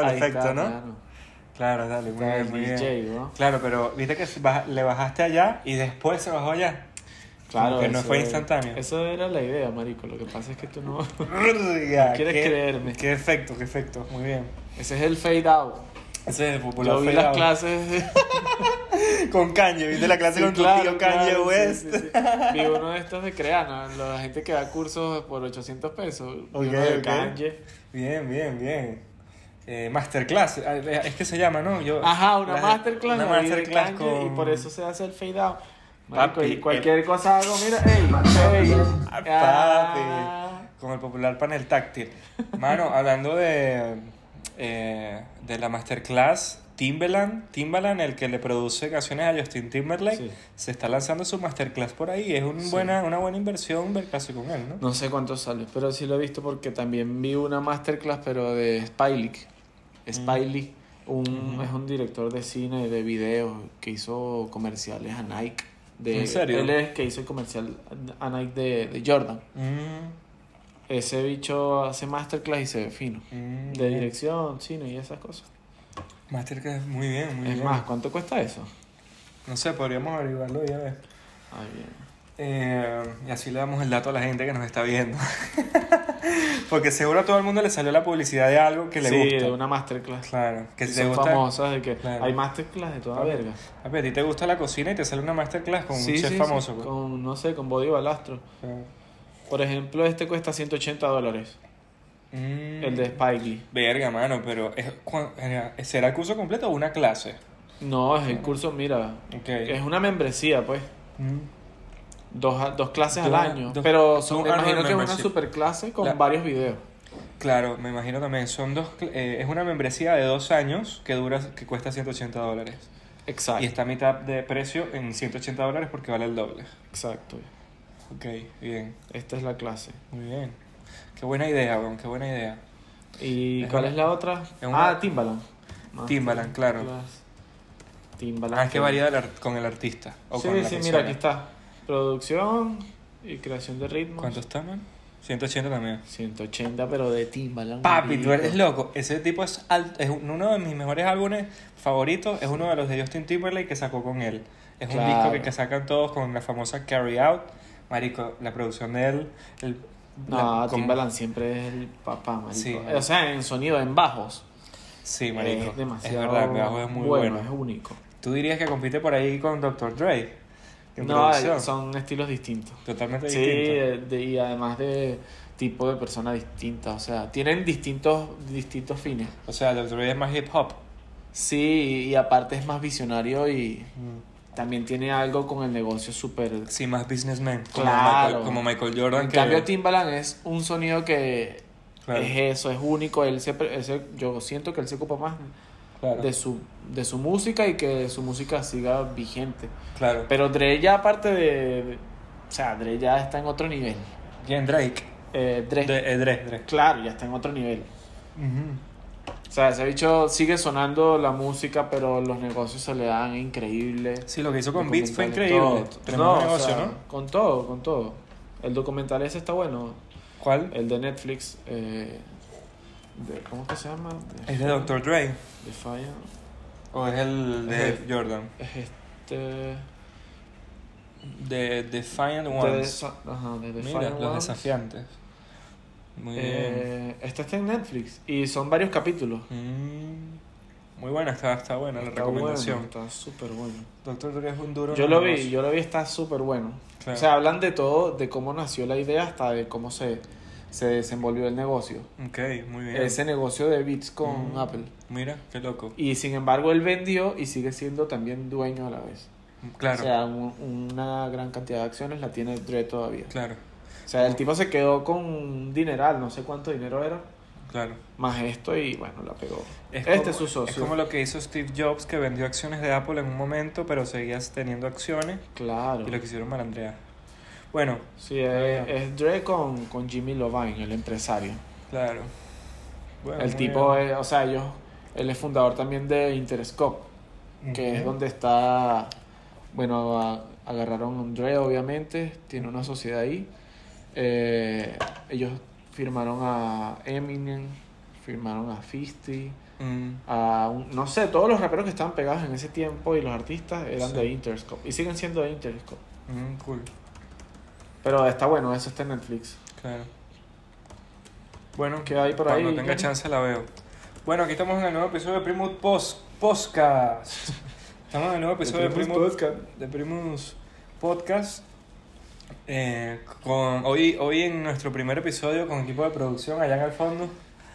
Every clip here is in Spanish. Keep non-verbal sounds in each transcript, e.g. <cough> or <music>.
El Ahí efecto, está, ¿no? claro. Claro, dale, muy bien, muy DJ, bien. ¿no? Claro, pero viste que le bajaste allá y después se bajó allá. Claro, que no fue instantáneo. Eso era la idea, marico. Lo que pasa es que tú no... <laughs> Quieres qué- creerme. Qué efecto, qué efecto. Muy bien. Ese es el fade out. Ese es el popular Yo vi fade las out. clases... <laughs> Con Kanye, ¿viste la clase Sí, con tu claro, tío Kanye claro, West? sí, sí. Vi uno de estos de Creana, la gente que da cursos por 800 pesos. Vi Ok, uno de ok. Kanye. Bien, bien, bien. Eh, masterclass, ah, es que se llama, ¿no? Yo, Ajá, una la- masterclass. Una masterclass con... Y por eso se hace el fade out. Marico, Papi, y cualquier cosa hago, mira, ey, ey. Ah, Ah. Con el popular panel táctil. Mano, <laughs> hablando de, eh, de la masterclass, Timbaland, Timbaland, el que le produce canciones a Justin Timberlake, Sí. se está lanzando su masterclass por ahí. Es un Sí. buena, una buena inversión ver clase con él, ¿no? No sé cuánto sale, pero sí lo he visto porque también vi una masterclass, pero de Spike Spiley, un, es un director de cine, de video, que hizo comerciales a Nike. De, ¿En serio? Él es que hizo el comercial a Nike de, de Jordan. Mm, Ese bicho hace masterclass y se ve fino. mm, De dirección, cine y esas cosas. Masterclass, muy bien, muy es bien. más, ¿cuánto cuesta eso? No sé, podríamos averiguarlo ya ves. Ay, bien. Eh, y así le damos el dato a la gente que nos está viendo. <laughs> <laughs> Porque seguro a todo el mundo le salió la publicidad de algo que le sí, gusta. de una masterclass. Claro, que Que si te son gusta. famosas de que Claro. hay masterclass de toda Papi, verga. a ti te gusta la cocina y te sale una masterclass con Sí, un sí, chef sí, famoso. pues. con, no sé, con Body Balastro. Claro. Por ejemplo, este cuesta 180 dólares. Mm, El de Spike Lee. Verga, mano, pero es, ¿será el curso completo o una clase? No, es el curso, mira. Ok. Es una membresía, pues. Mm. Dos, dos clases al año. dos- pero son, me imagino que es una membership. super clase con La- varios videos. Claro, me imagino también. Son dos, eh, es una membresía de dos años que dura, que cuesta 180 dólares. Exacto. Y está a mitad de precio en 180 dólares porque vale el doble. Exacto. Ok, bien, Esta es la clase. muy bien. Qué buena idea, weón, qué buena idea. ¿Y Es cuál una- es la otra? es una- Ah, Timbaland. Timbaland, claro. Timbaland. Ah, que varía con el artista. O Sí, con la sí, persona. mira, aquí está. Producción y creación de ritmos. ¿Cuánto está, man? 180 también. 180, pero de Timbaland. Papi, tú eres loco. Ese tipo es, al- es uno de mis mejores álbumes favoritos. Es uno de los de Justin Timberlake que sacó con él. Es un disco que, que sacan todos con la famosa Carry Out. Marico, la producción de él. El, No, la- Timbaland siempre es el papá, marico. Sí. O sea, en sonido, en bajos. Sí, marico. Es demasiado. Es verdad, el bajo es muy bueno. bueno. Es único. Tú dirías que compite por ahí con Dr. Dre. En No, producción. son estilos distintos. Totalmente Sí, distintos. de- de- y además de tipo de personas distintas. O sea, tienen distintos, distintos fines. O sea, Dr. Dre es más hip hop. Sí, y aparte es más visionario y también tiene algo con el negocio súper... Sí, más businessman. Como, Claro. Michael, como Michael Jordan. En que- cambio, Timbaland es un sonido que Claro. es eso, es único. Él se, pre- él se- yo siento que él se ocupa más Claro. de su, de su música y que su música siga vigente. claro. Pero Dre ya aparte de... de- o sea, Dre ya está en otro nivel. ¿Quién? Drake. Eh, Dre, De, eh, Dre, Dre. claro, ya está en otro nivel. O sea, ese bicho sigue sonando la música, pero los negocios se le dan increíbles. Sí, lo que hizo con Beats fue increíble. Tremendo No, o negocio, sea, ¿no? Con todo, con todo. El documental ese está bueno. ¿Cuál? El de Netflix. Eh, de- ¿Cómo que se llama? ¿Es de Dr. Dre? Defiant. ¿O es el de Es Jordan? Es este. De Defiant de Ones. Ajá, de Mira, Defiant los Ones. desafiantes. Muy bien. Eh, este está en Netflix. Y son varios capítulos. Mm, muy buena, está, está buena la recomendación. bueno, está súper bueno. Dr. Dre es un duro. Yo lo vi, yo lo vi, está súper bueno. Claro. O sea, hablan de todo, de cómo nació la idea hasta de cómo se, se desenvolvió el negocio. Ok, muy bien. Ese negocio de Beats con Mm. Apple. Mira, qué loco. Y sin embargo, él vendió y sigue siendo también dueño a la vez. Claro, O sea, un- una gran cantidad de acciones la tiene Dre todavía. claro, O sea, el tipo se quedó con un dineral, no sé cuánto dinero era, claro. más esto y bueno, la pegó. Es este como- es su socio. Es como lo que hizo Steve Jobs, que vendió acciones de Apple en un momento, pero seguías teniendo acciones Claro. y lo quisieron malandrear. Bueno, Sí, es, es Dre con, con Jimmy Lovine, el empresario. claro. Bueno, el tipo, es, o sea, ellos, él es fundador también de Interscope, que es donde está, bueno, a- agarraron a Dre obviamente, tiene una sociedad ahí, Eh, ellos firmaron a Eminem, firmaron a 50, Mm, a un- no sé, todos los raperos que estaban pegados en ese tiempo y los artistas eran Sí. de Interscope y siguen siendo de Interscope. mm, cool, Pero está bueno, eso está en Netflix. claro. Bueno, ¿Qué hay por cuando ahí, tenga Kenny? chance la veo. Bueno, aquí estamos en el nuevo episodio de Primus Post Podcast. <laughs> Estamos en el nuevo episodio de Primus, de Primus Podcast. Eh, con, hoy, hoy en nuestro primer episodio con equipo de producción allá en el fondo.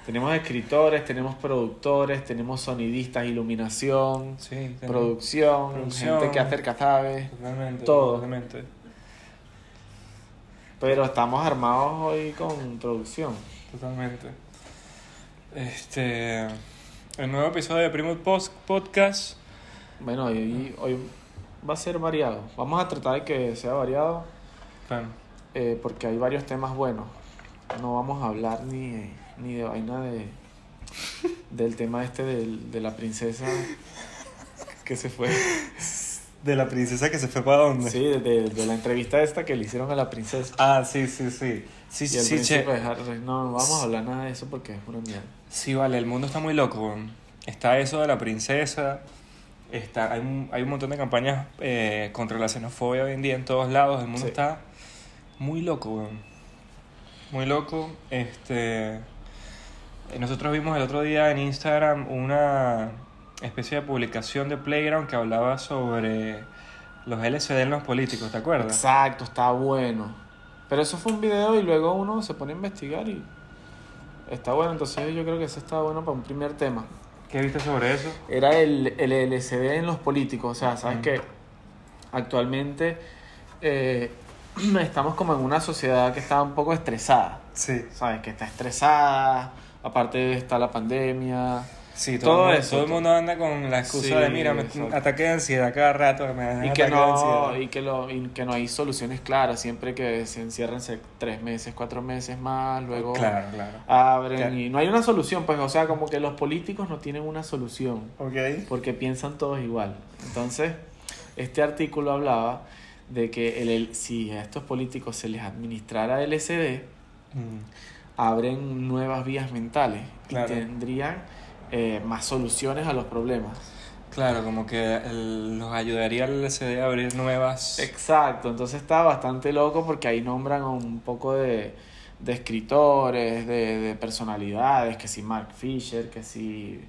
Tenemos escritores, tenemos productores, tenemos sonidistas, iluminación, Sí, producción, Producción. gente que acerca sabe. Totalmente. Todo. Totalmente. Pero estamos armados hoy con producción. Totalmente. Este. El nuevo episodio de Primus Post Podcast. Bueno, hoy, hoy va a ser variado. Vamos a tratar de que sea variado Bueno, eh, porque hay varios temas buenos. No vamos a hablar ni, ni de vaina de del tema este del- de la princesa que se fue. <laughs> de la princesa que se fue para dónde. Sí, de, de- la entrevista esta que le hicieron a la princesa. Ah, sí, sí, sí. Sí, Y el sí, che. príncipe Harry. No, no vamos a hablar nada de eso porque es una mierda. Sí, vale, el mundo está muy loco. Está eso de la princesa. Está, hay, un, hay un montón de campañas eh, contra la xenofobia hoy en día en todos lados. El mundo Sí. está muy loco, weón. Muy loco. Este. Nosotros vimos el otro día en Instagram una especie de publicación de Playground que hablaba sobre los LCD en los políticos, ¿te acuerdas? Exacto, está bueno. Pero eso fue un video y luego uno se pone a investigar y está bueno. Entonces yo creo que eso está bueno para un primer tema. ¿Qué viste sobre eso? Era el, el LCD en los políticos. O sea, sabes Ujú. que actualmente eh, <clears throat> estamos como en una sociedad que está un poco estresada. Sí. Sabes que está estresada. Aparte está la pandemia. Sí, todo, Todo el mundo, eso. todo el mundo anda con la excusa Sí, de, mira, me, ataque de ansiedad cada rato, me Y que, no, ansiedad. y, que lo, y que no hay soluciones claras. Siempre que se encierran tres meses, cuatro meses más. Luego Claro, claro. abren Claro. y no hay una solución, pues, o sea, como que los políticos no tienen una solución porque piensan todos igual. Entonces, este artículo hablaba de que el, el- si a estos políticos se les administrara LSD, Mm, abren nuevas vías mentales y tendrían eh, más soluciones a los problemas. Claro, como que el- los ayudaría al LCD a abrir nuevas... Exacto, entonces está bastante loco porque ahí nombran un poco de, de escritores, de, de personalidades, que si Mark Fisher, que si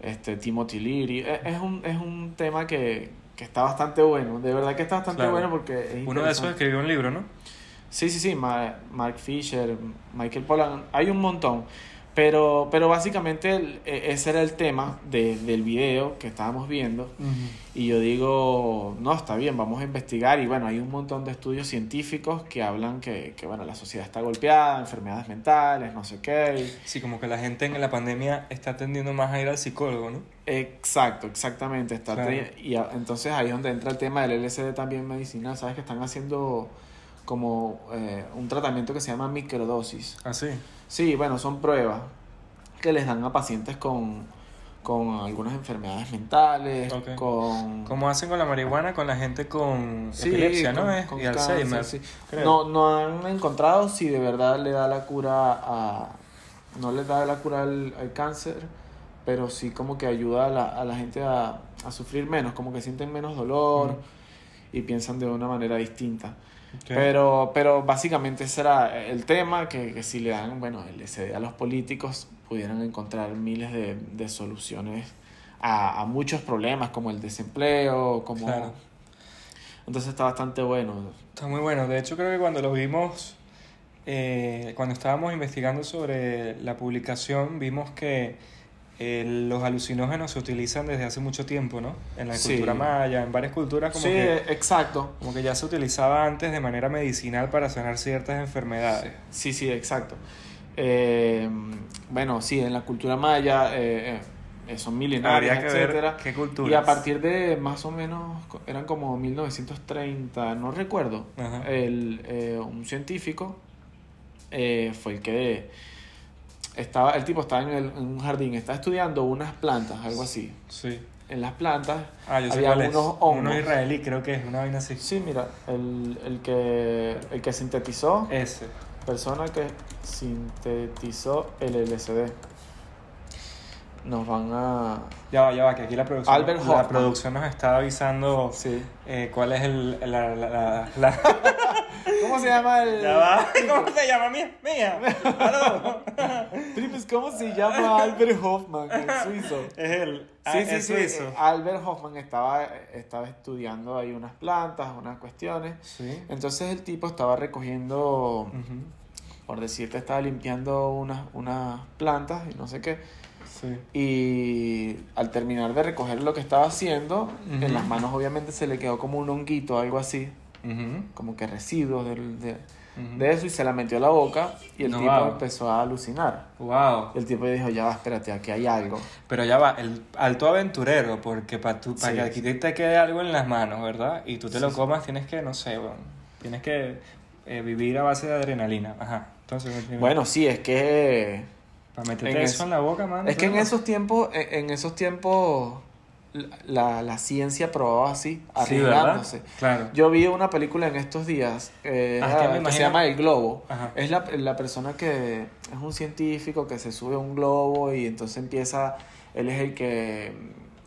este, Timothy Leary. Es, es un, es un tema que, que está bastante bueno, de verdad que está bastante Claro. bueno porque es Uno de esos escribió un libro, ¿no? Sí, sí, sí, Ma- Mark Fisher, Michael Pollan, hay un montón. Pero, pero básicamente el- e- ese era el tema de- del video que estábamos viendo. Y yo digo, no, está bien, vamos a investigar. Y bueno, hay un montón de estudios científicos que hablan que, que bueno, la sociedad está golpeada, enfermedades mentales, no sé qué. Sí, como que la gente en la pandemia está tendiendo más a ir al psicólogo, ¿no? Exacto, exactamente. Está Claro. Y a- entonces ahí es donde entra el tema del LSD también medicinal. Sabes que están haciendo como eh, un tratamiento que se llama microdosis. Ah, sí. Sí, bueno, son pruebas que les dan a pacientes con, con algunas enfermedades mentales, Ok. con... Como hacen con la marihuana con la gente con Sí, epilepsia, ¿no? con- y cáncer, Alzheimer. sí. No, no han encontrado si de verdad le da la cura a... No les da la cura al, al cáncer, pero sí como que ayuda a la, a la gente a, a sufrir menos, como que sienten menos dolor y piensan de una manera distinta. Pero, pero básicamente ese era el tema, que, que si le dan, bueno, el SD a los políticos, pudieran encontrar miles de, de soluciones a, a muchos problemas, como el desempleo, como... Claro. Entonces está bastante bueno. Está muy bueno. De hecho, creo que cuando lo vimos, eh, cuando estábamos investigando sobre la publicación, vimos que eh, los alucinógenos se utilizan desde hace mucho tiempo, ¿no? En la Sí. cultura maya, en varias culturas como sí, que exacto. como que ya se utilizaba antes de manera medicinal para sanar ciertas enfermedades. Sí, sí, exacto. Eh, bueno, sí, en la cultura maya eh, eh, son milenarias, Habría que ver etcétera. qué culturas. Y a partir de más o menos, eran como 1930, no recuerdo, el, eh, un científico fue el que estaba, el tipo estaba en, el- en un jardín, estaba estudiando unas plantas, algo así. Sí. en las plantas. Ah, yo sé había es. unos hongos. Uno israelí, creo que es una vaina así. Sí, mira, el, el, que, el que sintetizó, Ese. persona que sintetizó el LSD. Nos van a... Ya va, ya va, que aquí la producción, Albert la Hoffman. producción nos está avisando Sí. eh, cuál es el, la, la, la, la- <laughs> ¿Cómo se llama el...? Ya va, <laughs> ¿cómo se llama? Mía, mía. <laughs> ¿cómo se llama Albert Hoffman, el suizo? Es el, ah, Sí, sí, el sí. suizo. eh, Albert Hoffman estaba, estaba estudiando ahí unas plantas, unas cuestiones. Sí. Entonces el tipo estaba recogiendo, por decirte, estaba limpiando unas, unas plantas y no sé qué. Sí. Y al terminar de recoger lo que estaba haciendo, Ujú. en las manos obviamente se le quedó como un honguito, algo así, Ujú. como que residuos del- de, Ujú. de eso y se la metió a la boca y el No, tipo wow. empezó a alucinar. Wow. Y el tipo dijo, ya va, espérate, aquí hay algo. Pero ya va, el alto aventurero, porque para Sí. que aquí te, quede algo en las manos, ¿verdad? Y tú te Sí, lo comas, tienes que, no sé, bueno, tienes que eh, vivir a base de adrenalina. Ajá. Entonces, Bueno, sí, es que... para meterte en eso eso- en la boca, man. Es que en esos tiempos, en en esos tiempos, la, la ciencia probaba así, arriesgándose. Claro. Yo vi una película en estos días eh, Ah, es era- que me que, imagino- se llama El Globo. Ajá. Es la, la persona que es un científico que se sube a un globo y entonces empieza, él es el que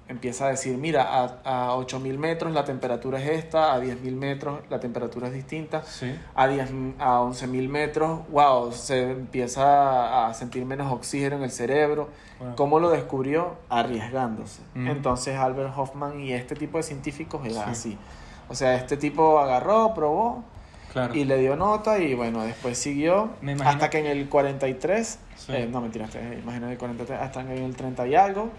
empieza a decir, mira, a, a 8000 metros la temperatura es esta, a 10000 metros la temperatura es distinta. Sí. A, 10, a 11.000 metros, wow, se empieza a sentir menos oxígeno en el cerebro. ¿Cómo lo descubrió? Arriesgándose. Mm. Entonces Albert Hoffman y este tipo de científicos era Sí. así. O sea, este tipo agarró, probó Claro. y le dio nota y bueno, después siguió hasta que en el 43, Sí. eh, no mentira, este, imagino el 43, hasta en el 30 y algo,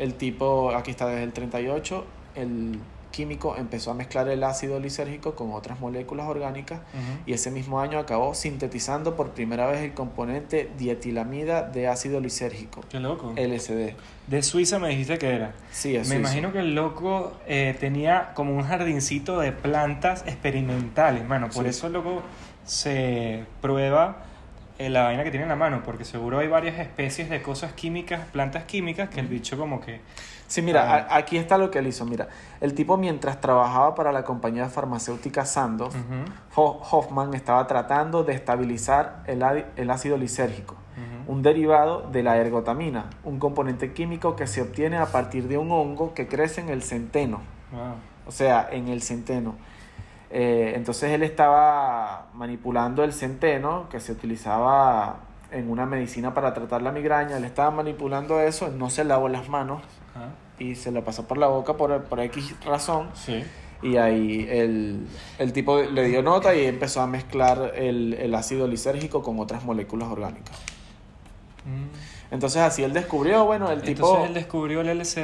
el tipo, aquí está desde el 38, el químico empezó a mezclar el ácido lisérgico con otras moléculas orgánicas y ese mismo año acabó sintetizando por primera vez el componente dietilamida de ácido lisérgico, Qué loco. LSD. De Suiza me dijiste que era. Sí, es Me imagino que el loco eh, tenía como un jardincito de plantas experimentales, mano. Por Sí. eso el loco se prueba eh, la vaina que tiene en la mano, porque seguro hay varias especies de cosas químicas, plantas químicas, que el bicho como que... Sí, mira, Ah. aquí está lo que él hizo. Mira, el tipo mientras trabajaba para la compañía farmacéutica Sandoz, Ho- Hoffman estaba tratando de estabilizar el, el ácido lisérgico, un derivado de la ergotamina, un componente químico que se obtiene a partir de un hongo que crece en el centeno. Wow. o sea, en el centeno. Eh, entonces él estaba manipulando el centeno que se utilizaba en una medicina para tratar la migraña. Él estaba manipulando eso, él no se lavó las manos Ajá. y se lo pasó por la boca por, por X razón. Sí. Y ahí el, el tipo le dio nota y empezó a mezclar el, el ácido lisérgico con otras moléculas orgánicas. Mm. Entonces así él descubrió, bueno, el Entonces tipo él descubrió el LSD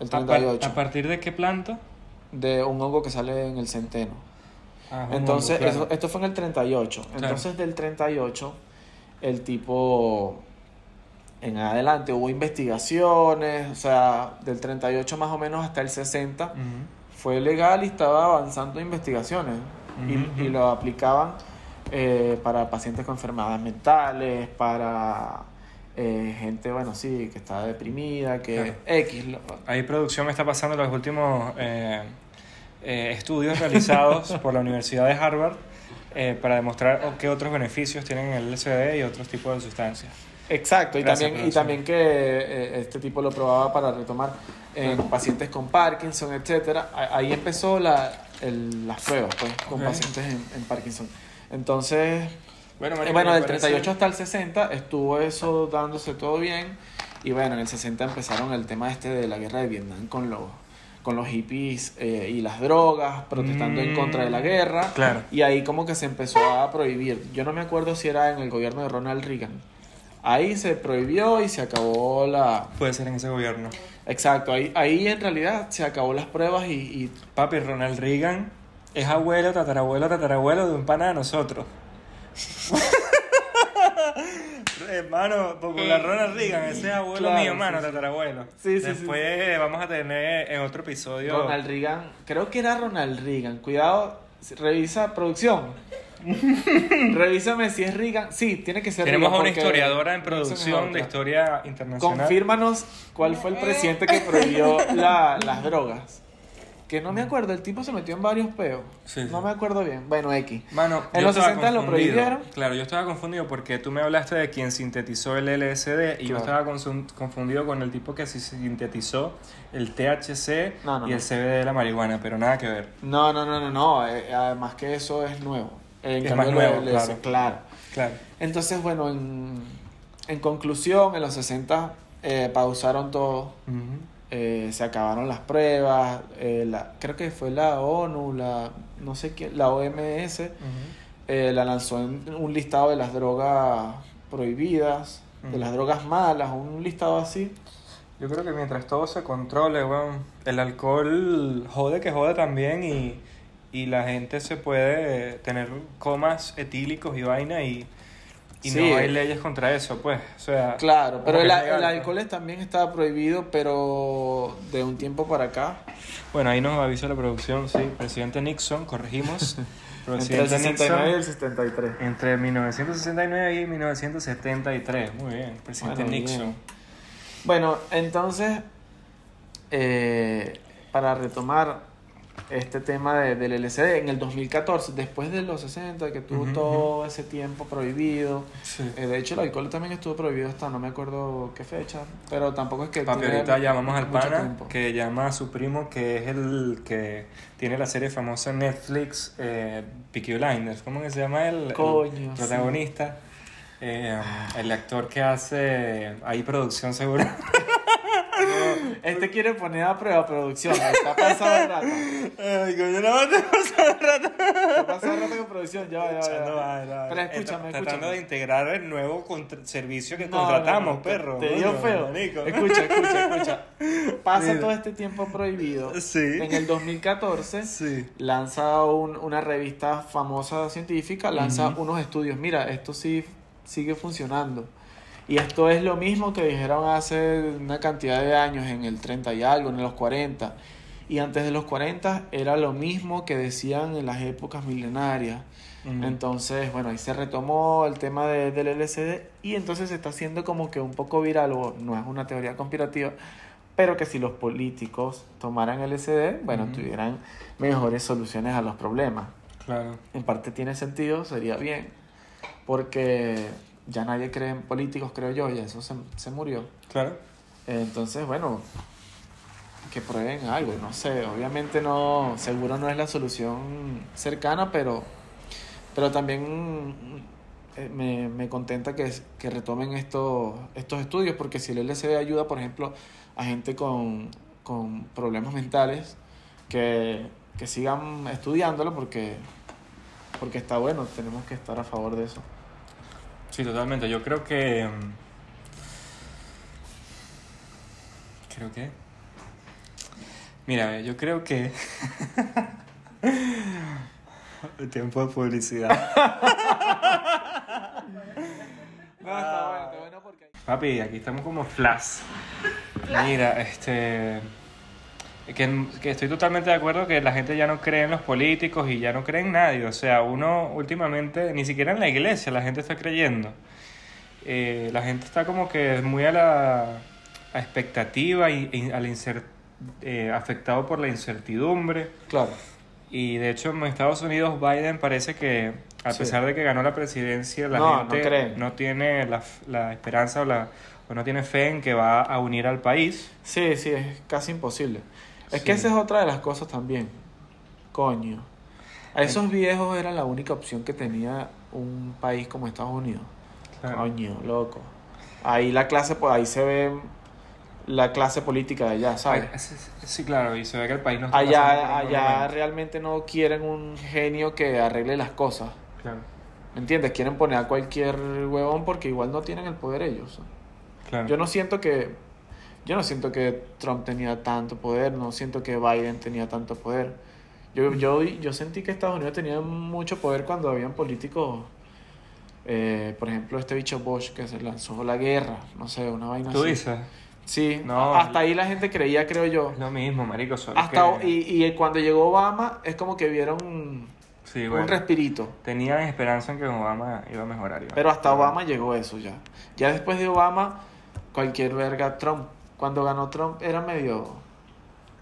El a par- 38. ¿A, partir de qué planta? de un hongo que sale en el centeno. Ah, Entonces, claro. eso- esto fue en el 38. Entonces, del 38, el tipo, en adelante, hubo investigaciones, o sea, del 38 más o menos hasta el 60, Ujú. fue legal y estaba avanzando investigaciones. Y- y, lo aplicaban eh, para pacientes con enfermedades mentales, para eh, gente, bueno, sí, que estaba deprimida, que Claro. X. lo- Ahí producción me está pasando los últimos eh, eh, estudios realizados <laughs> por la Universidad de Harvard eh, para demostrar qué otros beneficios tienen el LSD y otros tipos de sustancias. Exacto, y Gracias, también, y también que eh, este tipo lo probaba para retomar en pacientes con Parkinson. A- Ahí empezó la, el- las pruebas pues, con pacientes en, en Parkinson. Entonces, Bueno, eh, bueno, del parece- 38 hasta el 60 estuvo eso dándose todo bien. Y bueno, en el 60 empezaron el tema este de la guerra de Vietnam con los, con los hippies eh, y las drogas, protestando en Mm, contra de la guerra. claro. Y ahí como que se empezó a prohibir. Yo no me acuerdo si era en el gobierno de Ronald Reagan. Ahí se prohibió y se acabó la... Puede ser en ese gobierno. Exacto, ahí, ahí en realidad se acabó las pruebas y... y- Papi, Ronald Reagan es abuelo, tatarabuelo, tatarabuelo de un pana de nosotros. <laughs> Hermano, popular Ronald Reagan, ese es abuelo Claro, mío, sí, mano, sí. tatarabuelo. Sí, sí, Después vamos a tener en otro episodio. Ronald Reagan, creo que era Ronald Reagan. Cuidado, revisa producción. <laughs> Revísame si es Reagan. Sí, tiene que ser Tenemos Reagan a una historiadora en producción de historia internacional. Confírmanos cuál fue el presidente que prohibió la- las drogas. Que no me acuerdo, el tipo se metió en varios peos. Sí, sí. No me acuerdo bien. Bueno, X. Mano, En los estaba 60 lo prohibieron. Claro, yo estaba confundido porque tú me hablaste de quien sintetizó el LSD y yo estaba confundido con el tipo que sintetizó el THC No, no, y el. CBD de la marihuana, pero nada que ver. No, no, no, no, no. eh, además que eso es nuevo. En Es más nuevo, claro. claro. Claro. Entonces, bueno, en, en conclusión, en los 60 eh, pausaron todo. Eh, se acabaron las pruebas. eh, la, creo que fue la ONU, la, no sé quién, la OMS, eh, la lanzó en un listado de las drogas prohibidas, de las drogas malas, un listado así. Yo creo que mientras todo se controle, weón, el alcohol jode que jode también y, y la gente se puede tener comas etílicos y vaina y, y Sí. no hay leyes contra eso, pues. O sea, Claro, pero el, el alcohol es- también estaba prohibido, pero de un tiempo para acá. Bueno, ahí nos avisa la producción, sí. Presidente Nixon, corregimos. <laughs> Entre el Presidente 69 y el Nixon. 73. Entre 1969 y 1973. Muy bien, presidente Bueno, Nixon. bien. Bueno, entonces, eh, para retomar este tema de- del LCD, en el 2014, después de los 60, que tuvo todo ese tiempo prohibido, Sí. eh, de hecho el alcohol también estuvo prohibido hasta no me acuerdo qué fecha, pero tampoco es que... Papi, ahorita llamamos al pana tiempo. que llama a su primo que es el que tiene la serie famosa en Netflix, eh, Peaky Blinders. ¿Cómo que se llama el, el Coño, protagonista? Eh, el actor que hace ahí producción <laughs> Este quiere poner a prueba producción, está pasado el rato. Ay, coño, no te pasa el rato. Está pasado el rato con producción, ya va, ya va, ya Echando va. vaina. Pero escúchame, tra- Tratando escúchame. de integrar el nuevo servicio que No, contratamos, no, no, perro. Te dio feo. marico. Escucha, escucha, escucha. Pasa Mira. todo este tiempo prohibido. Sí. En el 2014 Sí. lanza un- una revista famosa científica, lanza unos estudios. Mira, esto sí sigue funcionando. Y esto es lo mismo que dijeron hace una cantidad de años, en el 30 y algo, en los 40. Y antes de los 40 era lo mismo que decían en las épocas milenarias. Entonces, bueno, ahí se retomó el tema de- del LSD y entonces se está haciendo como que un poco viral, o no es una teoría conspirativa, pero que si los políticos tomaran LSD, bueno, Ujú. tuvieran mejores soluciones a los problemas. Claro. En parte tiene sentido, sería bien, porque ya nadie cree en políticos, creo yo, y eso se, se murió. Claro. Entonces, bueno, que prueben algo, no sé, obviamente no, seguro no es la solución cercana, pero, pero también eh, me, me contenta que, que retomen estos, estos estudios, porque si el LSD ayuda, por ejemplo, a gente con, con problemas mentales, que, que sigan estudiándolo, porque, porque está bueno, tenemos que estar a favor de eso. Sí, totalmente. Yo creo que. mm, Creo que. Mira, yo creo que. <laughs> Tiempo de publicidad. <laughs> No, está bueno, está bueno porque... Papi, aquí estamos como flash. Mira, este. Que, que estoy totalmente de acuerdo que la gente ya no cree en los políticos y ya no cree en nadie. O sea, uno últimamente, ni siquiera en la iglesia, la gente está creyendo. Eh, la gente está como que muy a la a expectativa y, y a la eh, afectado por la incertidumbre. Claro. Y de hecho en Estados Unidos Biden parece que a Sí. pesar de que ganó la presidencia, la No, gente no no tiene la, la esperanza o, la, o no tiene fe en que va a unir al país. Sí, sí, es casi imposible. Es Sí. que esa es otra de las cosas también. Coño. A esos viejos era la única opción que tenía un país como Estados Unidos. Claro. Coño, loco. Ahí la clase, pues ahí se ve la clase política de allá, ¿sabes? Ay, sí, claro, y se ve que el país no está Allá, allá realmente no quieren un genio que arregle las cosas. Claro, ¿Me entiendes? Quieren poner a cualquier huevón porque igual no tienen el poder ellos. claro. Yo no siento que yo no siento que Trump tenía tanto poder, no siento que Biden tenía tanto poder. Yo, yo, yo sentí que Estados Unidos tenía mucho poder cuando habían políticos, eh, por ejemplo, este bicho Bush que se lanzó la guerra, no sé, una vaina ¿Tú así. dices? Sí, No, hasta ahí la gente creía, creo yo. Lo mismo, marico, solo Hasta, que- y, y cuando llegó Obama es como que vieron Sí, bueno. un respirito. Tenían esperanza en que Obama iba a mejorar. iba Pero hasta. Obama llegó eso ya. Ya después de Obama, cualquier verga, Trump. Cuando ganó Trump era medio...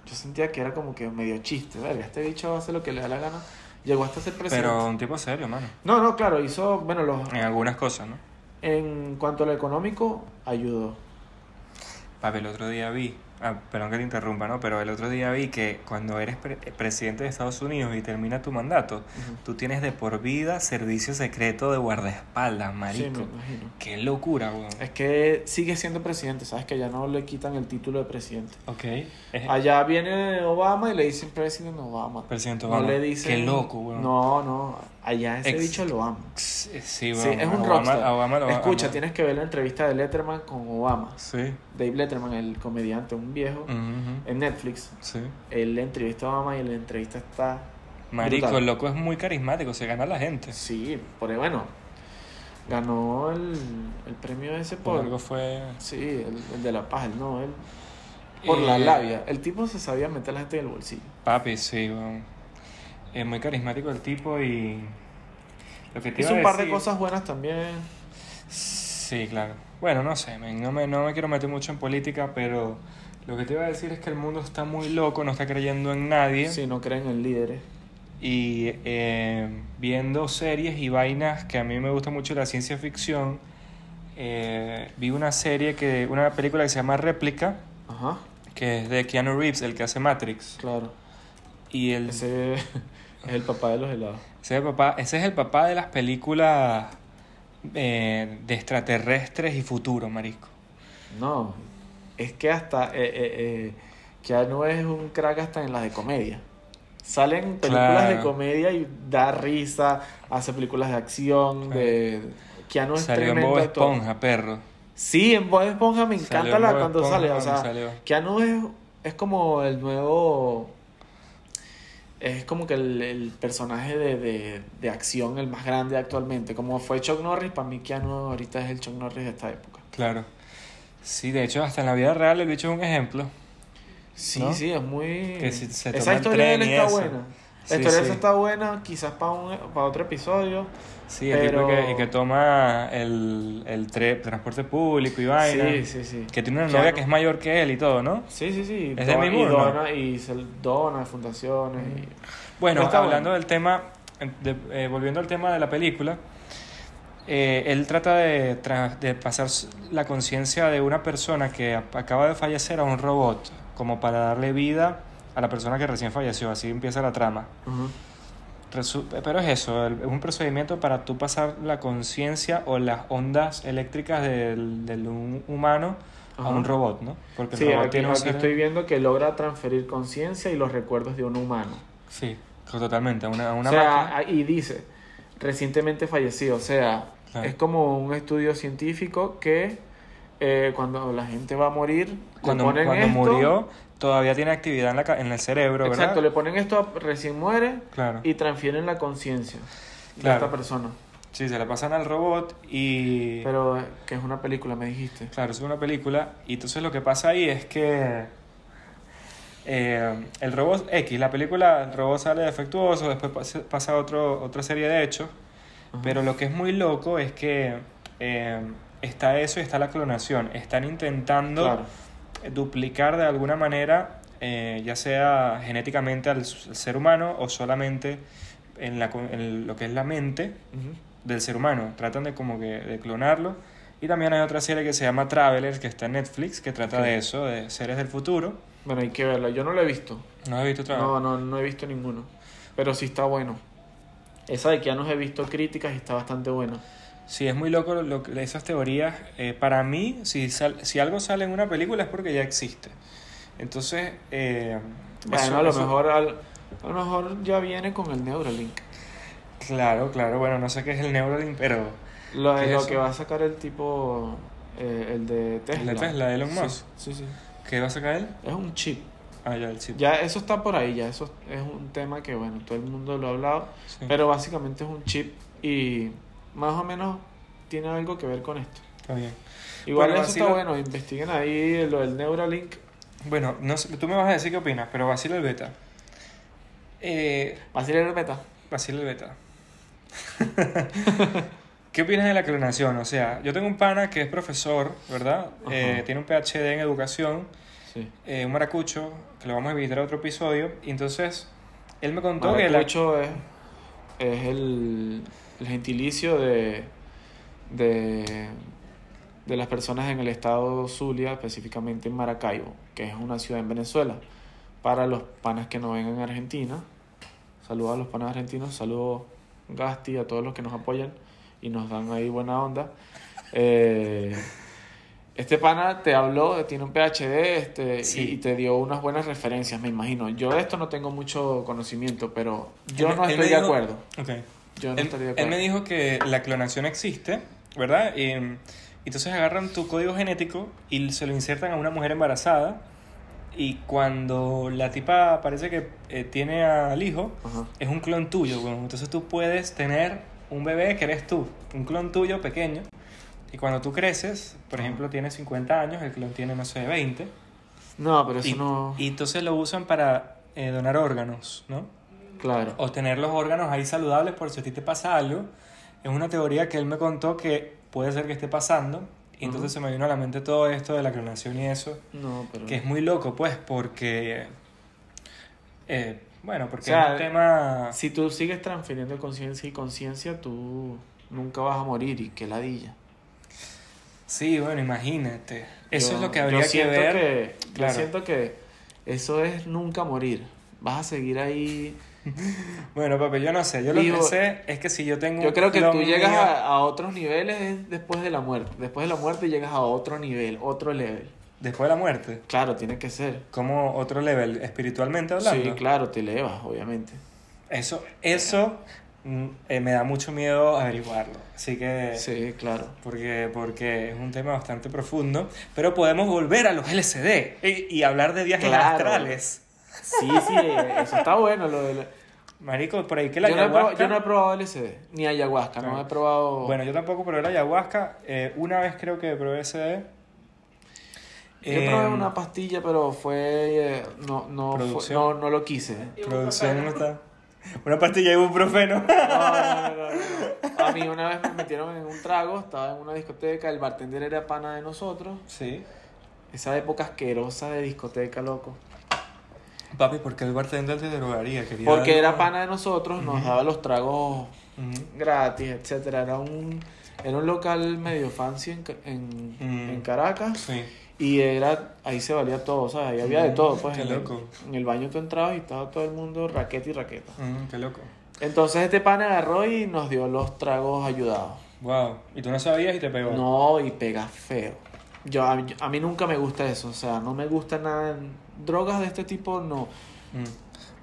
Yo sentía que era como que medio chiste, verga. Este bicho hace lo que le da la gana. Llegó hasta ser presidente. Pero un tipo serio, mano. No, no, claro, hizo... Bueno, los, En algunas cosas, ¿no? en cuanto a lo económico, ayudó. Papi, el otro día vi, ah, perdón que te interrumpa, ¿no? Pero el otro día vi que cuando eres pre- presidente de Estados Unidos y termina tu mandato, tú tienes de por vida servicio secreto de guardaespaldas, Sí, marico. me imagino. Qué locura, weón. Es que sigue siendo presidente, ¿sabes? Que ya no le quitan el título de presidente. Ok. Allá viene Obama y le dicen presidente Obama. presidente No Obama. le dicen... Qué loco, weón. No, no. Allá ese Ex- bicho lo ama. Sí, sí, es un rockstar. a Obama lo Escucha, ama. tienes que ver la entrevista de Letterman con Obama. Sí. Dave Letterman, el comediante, un viejo, en Netflix. Sí. Él le entrevista a Obama y la entrevista está... Marico, Brutal. el loco es muy carismático, se gana a la gente. Sí, por bueno. Ganó el, el premio ese Por por... algo fue... Sí, el, el de la paz, el Nobel. Por la labia. El tipo se sabía meter a la gente en el bolsillo. Papi, sí, weón. Es muy carismático el tipo y... Lo que te Hizo iba un par de cosas buenas también. Sí, claro. Bueno, no sé, no me, no me quiero meter mucho en política, pero lo que te iba a decir es que el mundo está muy loco, no está creyendo en nadie. Si no creen en líderes. Y eh, viendo series y vainas que a mí me gusta mucho la ciencia ficción, eh, vi una serie, que una película que se llama Réplica, Ajá, que es de Keanu Reeves, el que hace Matrix. claro. Y el, Ese <laughs> es el papá de los helados. ese, es el papá, ese es el papá de las películas eh, de extraterrestres y futuro, marisco. No, es que hasta eh, eh, eh, Keanu es un crack hasta en las de comedia. Salen películas Claro. de comedia y da risa, hace películas de acción, de Keanu es Salió en tremendo Bob actor. Esponja, perro. Sí, en Bob Esponja me encanta en la Bob cuando Esponja sale, o sea, salió. Keanu es, es como el nuevo es como que el, el personaje de, de, de acción el más grande actualmente, como fue Chuck Norris, para mí Keanu ahorita es el Chuck Norris de esta época. Claro. Sí, de hecho, hasta en la vida real el bicho es un ejemplo. Sí, ¿No? sí, es muy... Que si se toma Esa historia de él está buena. La Sí, historia de sí. está buena, quizás para para otro episodio. Sí, el Pero- tipo que, y que toma el, el tre- transporte público y vaina. Sí, sí, sí. Que tiene una novia que es mayor que él y todo, ¿no? Sí, sí, sí. Es de Demi y dona, y se dona fundaciones. y- Bueno, está hablando bueno. del tema, de- eh, volviendo al tema de la película, eh, él trata de, de pasar la conciencia de una persona que acaba de fallecer a un robot, como para darle vida a la persona que recién falleció, así empieza la trama. Pero es eso, es un procedimiento para tú pasar la conciencia o las ondas eléctricas del, del un humano a un robot, ¿no? Porque el Sí, robot aquí, tiene un aquí cere- estoy viendo que logra transferir conciencia y los recuerdos de un humano. Sí, totalmente, a una, a una o sea, máquina. y dice, recientemente fallecido. O sea, Claro. es como un estudio científico que eh, cuando la gente va a morir, Cuando, cuando esto, murió, todavía tiene actividad en, la, ca- en el cerebro, ¿verdad? Exacto, le ponen esto recién muere Claro. y transfieren la conciencia de Claro. esta persona. Sí, se la pasan al robot y... Pero eh, que es una película, me dijiste. Claro, es una película. Y entonces lo que pasa ahí es que eh, el robot X, la película, el robot sale defectuoso, después pasa, pasa otro, otra serie de hechos. Ajá. Pero lo que es muy loco es que eh, está eso y está la clonación. Están intentando Claro. Duplicar de alguna manera, eh, ya sea genéticamente al, ser humano o solamente en, la, en lo que es la mente del ser humano. Tratan de como que de clonarlo. Y también hay otra serie que se llama Travelers, que está en Netflix, que trata de eso, de seres del futuro. Bueno, hay que verla. Yo no la he visto. ¿No has visto Travelers? No, no, no he visto ninguno. Pero sí está bueno. Esa de que ya nos he visto críticas y está bastante buena. Sí, es muy loco lo, que- esas teorías. Eh, para mí, si, sal- si algo sale en una película es porque ya existe. Entonces, eh, Bueno, eso- a lo eso- mejor al- a lo mejor ya viene con el Neuralink. Claro, claro, bueno, no sé qué es el Neuralink, pero Lo, ¿Qué es lo que va a sacar el tipo, eh, el de Tesla. de Tesla, Elon Sí, Musk. Sí, sí. ¿qué va a sacar él? Es un chip. Ah, ya, el chip. Ya eso está por ahí, ya eso es un tema que, bueno, todo el mundo lo ha hablado. Sí. Pero básicamente es un chip y más o menos tiene algo que ver con esto. Está bien. Igual Bueno, eso está bueno, investiguen ahí lo del Neuralink. Bueno, no sé, tú me vas a decir qué opinas, pero vacila el beta. Eh, ¿Va a el beta? Basile el beta. ¿Qué opinas de la clonación? O sea, yo tengo un pana que es profesor, ¿verdad? Eh, tiene un PhD en educación, Sí. eh, un maracucho, que lo vamos a visitar en otro episodio. Y entonces, él me contó que la... Maracucho es, es el, el gentilicio de, de, de las personas en el estado Zulia, específicamente en Maracaibo, que es una ciudad en Venezuela. Para los panas que no vengan a Argentina, saludos a los panas argentinos, saludos Gasti, a todos los que nos apoyan y nos dan ahí buena onda. Eh, este pana te habló, tiene un PhD este, Sí. y, te dio unas buenas referencias, me imagino. Yo de esto no tengo mucho conocimiento, pero yo Él no estoy de acuerdo. Ok. Yo no Él, estaría de él acuerdo. me dijo que la clonación existe, ¿verdad? Y, entonces agarran tu código genético y se lo insertan a una mujer embarazada. Y cuando la tipa parece que eh, tiene al hijo, Ajá. es un clon tuyo. weón. Entonces tú puedes tener un bebé que eres tú, un clon tuyo pequeño. Y cuando tú creces, por ejemplo, tienes 50 años, el clon tiene, no sé, 20. No, pero eso Y, no. y entonces lo usan para eh, donar órganos, ¿no? Claro. o tener los órganos ahí saludables por si a ti te pasa algo. Es una teoría que él me contó que puede ser que esté pasando. Y entonces se me vino a la mente todo esto de la clonación y eso, No, pero. que es muy loco, pues, porque. eh, bueno, porque O sea, es un tema. Si tú sigues transfiriendo conciencia y conciencia, tú nunca vas a morir y qué ladilla. Sí, bueno, imagínate. Eso Yo- es lo que habría que ver. que- Claro. Yo siento que eso es nunca morir. Vas a seguir ahí. <laughs> Bueno, papi, yo no sé. Yo lo Digo, que sé es que si yo tengo. Yo creo que tú llegas a, a otros niveles es después de la muerte. Después de la muerte llegas a otro nivel, otro level. Después de la muerte. Claro, tiene que ser. Como otro level, espiritualmente hablando. Sí, claro, te elevas, obviamente. Eso, eso mm, eh, me da mucho miedo averiguarlo. Así que, Sí, claro. porque, porque es un tema bastante profundo. Pero podemos volver a los LCD y, y hablar de viajes Claro. astrales. Sí, sí, eso está bueno. Lo de la- Marico, por ahí que la yo, no he probado, yo no he probado LSD, ni ayahuasca, no Claro. he probado. Bueno, yo tampoco probé la ayahuasca. Eh, una vez creo que probé LCD. yo probé Em, una pastilla, pero fue. eh, no, no, fue- no, no lo quise. Producción no está. Una pastilla de ibuprofeno. No, no, no, no, no. A mí una vez me metieron en un trago, estaba en una discoteca, el bartender era pana de nosotros. sí. Esa época asquerosa de discoteca, loco. Papi, porque el bartender te drogaría, quería Porque algo- era pana de nosotros, nos daba los tragos gratis, etcétera. Era un, era un local medio fancy en, en, Mm. en Caracas. Sí. Y era, ahí se valía todo, ¿sabes? Ahí había de todo, pues. qué en, el, loco. en el baño tú entrabas y estaba todo el mundo raqueta y raqueta. Qué loco. Entonces este pan agarró y nos dio los tragos ayudados. Wow. Y tú no sabías y te pegó. No, y pega feo. Yo, a, mí- a mí nunca me gusta eso, o sea, no me gusta nada. Drogas de este tipo, no. Mm.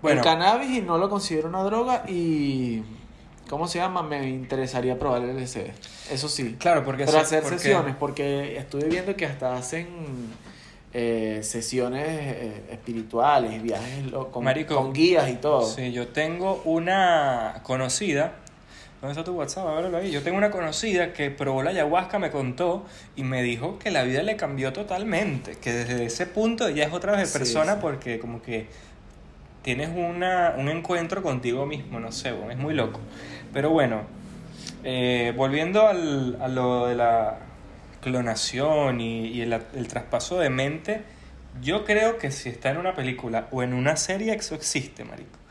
Bueno, El cannabis y no lo considero una droga y... ¿Cómo se llama? Me interesaría probar el LSD. Eso sí. claro, porque Pero hacer porque- sesiones, porque estuve viendo que hasta hacen eh, sesiones eh, espirituales, viajes lo- con, Marico, con guías y todo. Sí, yo tengo una conocida. ¿Dónde está tu WhatsApp? Ábrelo ahí. Yo tengo una conocida que probó la ayahuasca, me contó y me dijo que la vida le cambió totalmente. Que desde ese punto ella es otra vez de persona sí. porque, como que tienes una, un encuentro contigo mismo, no sé, es muy loco. Pero bueno, eh, volviendo al, a lo de la clonación y, y el, el traspaso de mente, yo creo que si está en una película o en una serie, eso existe, marico.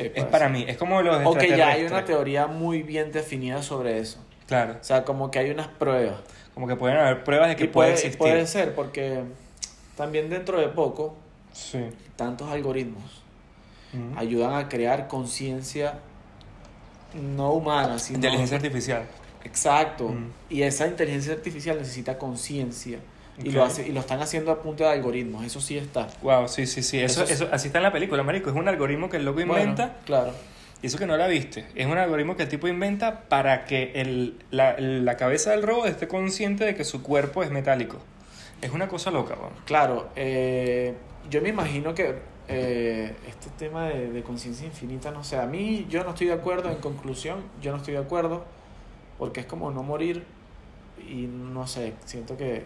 Sí, Es para ser. mí, es como los O que ya hay una teoría muy bien definida sobre eso. Claro, O sea, como que hay unas pruebas. como que pueden haber pruebas de que y puede, puede, existir. puede ser, porque también dentro de poco, Sí. tantos algoritmos ayudan a crear conciencia no humana, sino... Inteligencia artificial. Exacto. Mm. Y esa inteligencia artificial necesita conciencia. Y, lo hace, y lo están haciendo a punta de algoritmos, eso sí está. Wow, sí, sí, sí. Eso, Eso es- eso, así está en la película, marico. Es un algoritmo que el loco Bueno, inventa. claro. Y eso que no la viste. Es un algoritmo que el tipo inventa para que el, la, la cabeza del robot esté consciente de que su cuerpo es metálico. Es una cosa loca, weón. Claro, eh, yo me imagino que eh, este tema de, de conciencia infinita, no sé, a mí yo no estoy de acuerdo, en conclusión, yo no estoy de acuerdo, porque es como no morir y no sé, siento que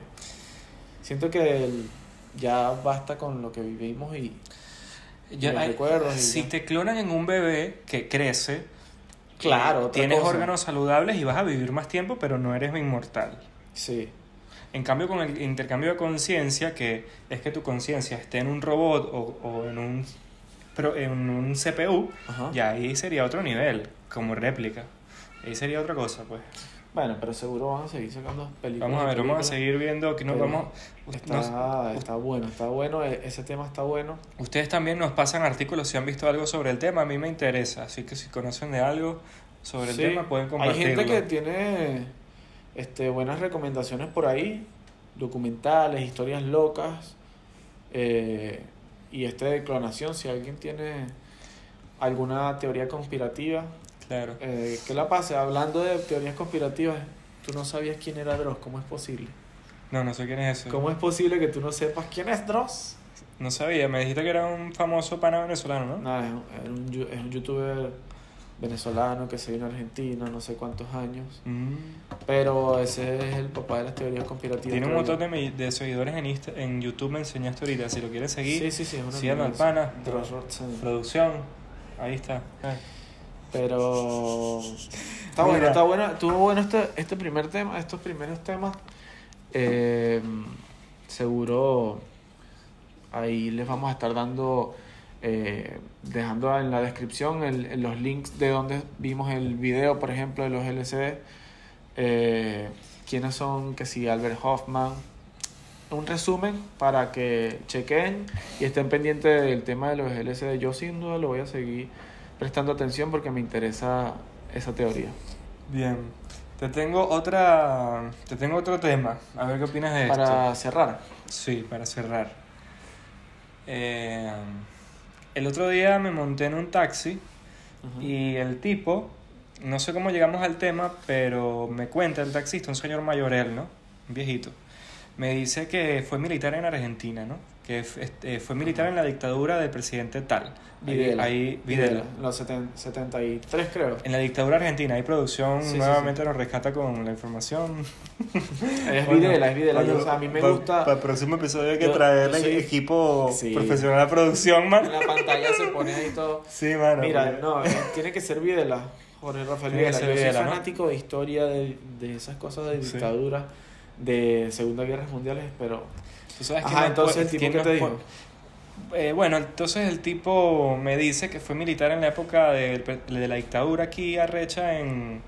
siento que el- ya basta con lo que vivimos y Yo- Los ay, recuerdos y si ya. te clonan en un bebé que crece, Claro, tienes cosa. órganos saludables y vas a vivir más tiempo, pero no eres inmortal. Sí. En cambio, con el intercambio de conciencia, que es que tu conciencia esté en un robot o, o en, un, pero en un CPU, Ajá. ya ahí sería otro nivel, como réplica. Ahí sería otra cosa, pues. Bueno, pero seguro van a seguir sacando películas. Vamos a ver, vamos a seguir viendo que nos Pero vamos... Está, nos- está bueno, está bueno, e- ese tema está bueno. ustedes también nos pasan artículos si han visto algo sobre el tema, a mí me interesa, así que si conocen de algo sobre el tema pueden Hay compartirlo. gente que tiene este, buenas recomendaciones por ahí, documentales, historias locas, eh, y este de clonación, si alguien tiene alguna teoría conspirativa, Claro. eh, que la pase. Hablando de teorías conspirativas, tú no sabías quién era Dross, ¿cómo es posible? No, no sé quién es ese. ¿Cómo es posible que tú no sepas quién es Dross? No sabía, me dijiste que era un famoso pana venezolano, ¿no? No, es un, es un yu- es un youtuber venezolano que se vino a Argentina no sé cuántos años. Mm. Pero ese es el papá de las teorías conspirativas. Tiene un montón de, mi- de seguidores en, Insta- en YouTube, me enseñaste ahorita. Si lo quieres seguir, Sí, sí, sí. es una síganlo al pana. Producción. Ahí está. Ah. Pero. Está Mira. bueno, está bueno. Estuvo bueno este, este primer tema, estos primeros temas. Eh, seguro ahí les vamos a estar dando. eh, dejando en la descripción el- el- los links de donde vimos el video, por ejemplo, de los LCD. Eh, quiénes son, que si Albert Hoffman. Un resumen para que chequen y estén pendientes del tema de los LCD. Yo sin duda lo voy a seguir prestando atención porque me interesa esa teoría. Bien. Te tengo otra. Te tengo otro tema. A ver qué opinas de esto. Para cerrar. Sí, para cerrar. Eh, el otro día me monté en un taxi y el tipo, no sé cómo llegamos al tema, pero me cuenta el taxista, un señor mayor él, ¿no? Un viejito. Me dice que fue militar en Argentina, ¿no? Que este, fue militar en la dictadura del presidente tal. Videla. Ahí, Videla. En los seten- 73 creo. En la dictadura argentina, hay producción, Sí, sí, nuevamente nos rescata con la información. <laughs> Es Bueno, Videla, es Videla. Bueno, o sea, a mí me pa- gusta... Para el próximo episodio hay que traer el equipo Sí. profesional de producción, man. En la pantalla se pone ahí todo. Sí, mano. Mira, porque- no, eh, tiene que ser Videla. Jorge Rafael Tiene que Videla. Yo Videla, soy ¿no? fanático de historia, de, de esas cosas de Sí. dictadura, de Segunda Guerra Mundiales, pero... Tú sabes Ajá, quién nos entonces el tipo que te dijo. Eh, bueno, entonces el tipo me dice que fue militar en la época de, de la dictadura aquí arrecha en,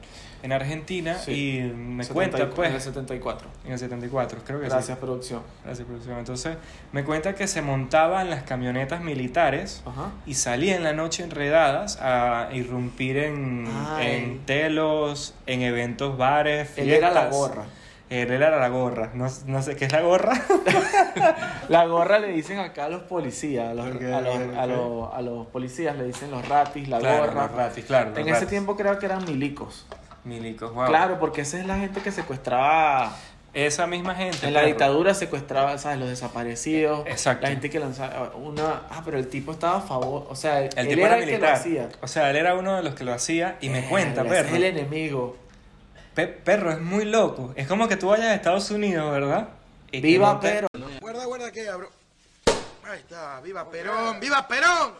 en Argentina Sí. y me 70 cuenta En el pues 74. en el 74, creo que sí. Gracias, producción. Gracias, producción. Entonces me cuenta que se montaba en las camionetas militares Ajá. y salía en la noche enredadas a irrumpir en, Ay. en telos, en eventos, bares, Él era la fiestas. gorra. Él era la gorra. No, no sé qué es la gorra. <laughs> La gorra le dicen acá a los policías, a los, a los, a los, a los policías le dicen los ratis, la claro, gorra. los ratis, claro. en ese ratis. tiempo creo que eran milicos. Milicos, wow. Claro, porque esa es la gente que secuestraba. Esa misma gente. En la dictadura secuestraba, ¿sabes? Los desaparecidos. Exacto. La gente que lanzaba una... Ah, pero el tipo estaba a favor. O sea, El él tipo era el que lo militar. hacía. O sea, él era uno de los que lo hacía y me cuenta, perro. Es el enemigo. Pe- perro, es muy loco. Es como que tú vayas a Estados Unidos, ¿verdad? Y Viva pero. Guarda, guarda que abro. Ahí está, viva Perón, viva Perón.